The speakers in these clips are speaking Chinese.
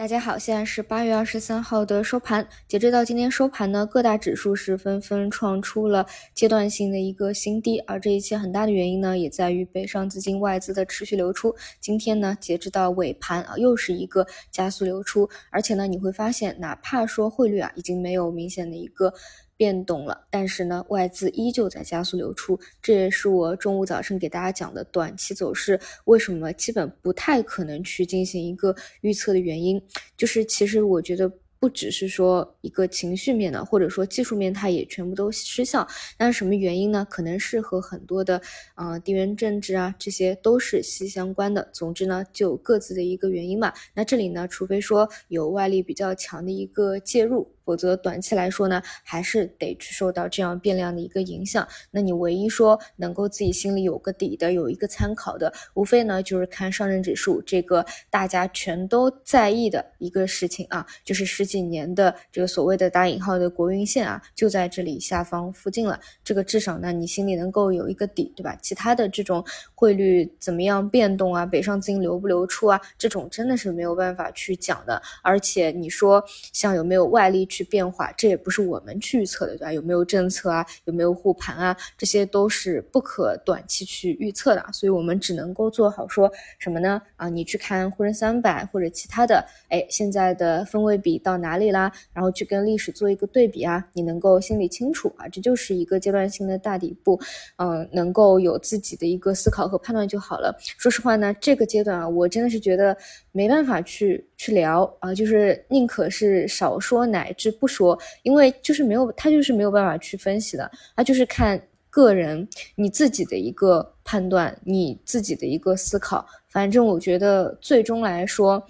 大家好，现在是八月二十三号的收盘。截止到今天收盘呢，各大指数是纷纷创出了阶段性的一个新低，而这一切很大的原因呢，也在于北上资金外资的持续流出。今天呢，截止到尾盘啊，又是一个加速流出，而且呢，你会发现，哪怕说汇率啊已经没有明显的一个。变动了，但是呢，外资依旧在加速流出，这也是我中午早晨给大家讲的短期走势为什么基本不太可能去进行一个预测的原因，就是其实我觉得。不只是说一个情绪面的，或者说技术面，它也全部都失效。那是什么原因呢？可能是和很多的呃地缘政治啊，这些都是息息相关的。总之呢，就各自的一个原因嘛。那这里呢，除非说有外力比较强的一个介入，否则短期来说呢，还是得去受到这样变量的一个影响。那你唯一说能够自己心里有个底的，有一个参考的，无非呢就是看上证指数这个大家全都在意的一个事情啊，就是十。几年的这个所谓的打引号的国运线啊，就在这里下方附近了。这个至少呢，你心里能够有一个底，对吧？其他的这种汇率怎么样变动啊，北上资金流不流出啊，这种真的是没有办法去讲的。而且你说像有没有外力去去变化，这也不是我们去预测的，对吧？有没有政策啊，有没有护盘啊，这些都是不可短期去预测的。所以我们只能够做好说什么呢？啊，你去看沪深三百或者其他的，哎，现在的分位比到。哪里啦？然后去跟历史做一个对比啊，你能够心里清楚啊，这就是一个阶段性的大底部，嗯，能够有自己的一个思考和判断就好了。说实话呢，这个阶段啊，我真的是觉得没办法去去聊啊，就是宁可是少说乃至不说，因为就是没有他就是没有办法去分析的，他就是看个人你自己的一个判断，你自己的一个思考。反正我觉得最终来说，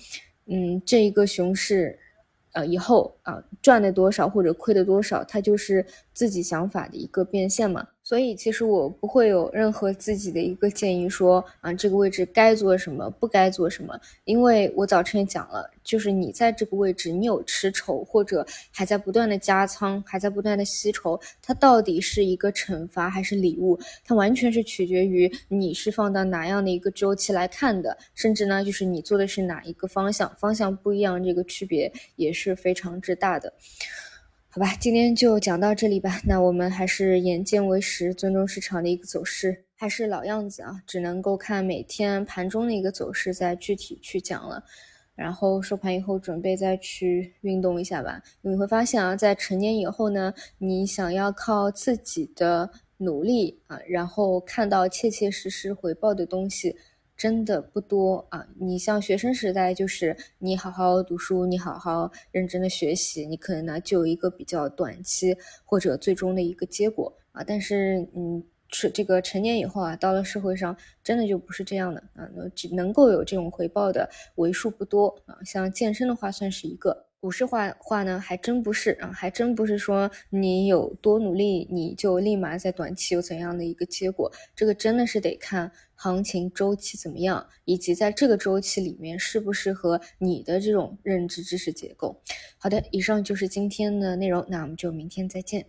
嗯，这一个熊市。呃，以后啊，赚的多少或者亏的多少，它就是自己想法的一个变现嘛。所以其实我不会有任何自己的一个建议，说啊这个位置该做什么，不该做什么。因为我早晨也讲了，就是你在这个位置，你有持筹或者还在不断的加仓，还在不断的吸筹，它到底是一个惩罚还是礼物？它完全是取决于你是放到哪样的一个周期来看的，甚至呢，就是你做的是哪一个方向，方向不一样，这个区别也是非常之大的。好吧，今天就讲到这里吧。那我们还是眼见为实，尊重市场的一个走势，还是老样子啊，只能够看每天盘中的一个走势，再具体去讲了。然后收盘以后准备再去运动一下吧。你会发现啊，在成年以后呢，你想要靠自己的努力啊，然后看到切切实实回报的东西。真的不多啊！你像学生时代，就是你好好读书，你好好认真的学习，你可能呢就有一个比较短期或者最终的一个结果啊。但是，嗯，是这个成年以后啊，到了社会上，真的就不是这样的啊。只能够有这种回报的为数不多啊。像健身的话，算是一个。股市化化呢，还真不是啊，还真不是说你有多努力，你就立马在短期有怎样的一个结果。这个真的是得看行情周期怎么样，以及在这个周期里面适不适合你的这种认知知识结构。好的，以上就是今天的内容，那我们就明天再见。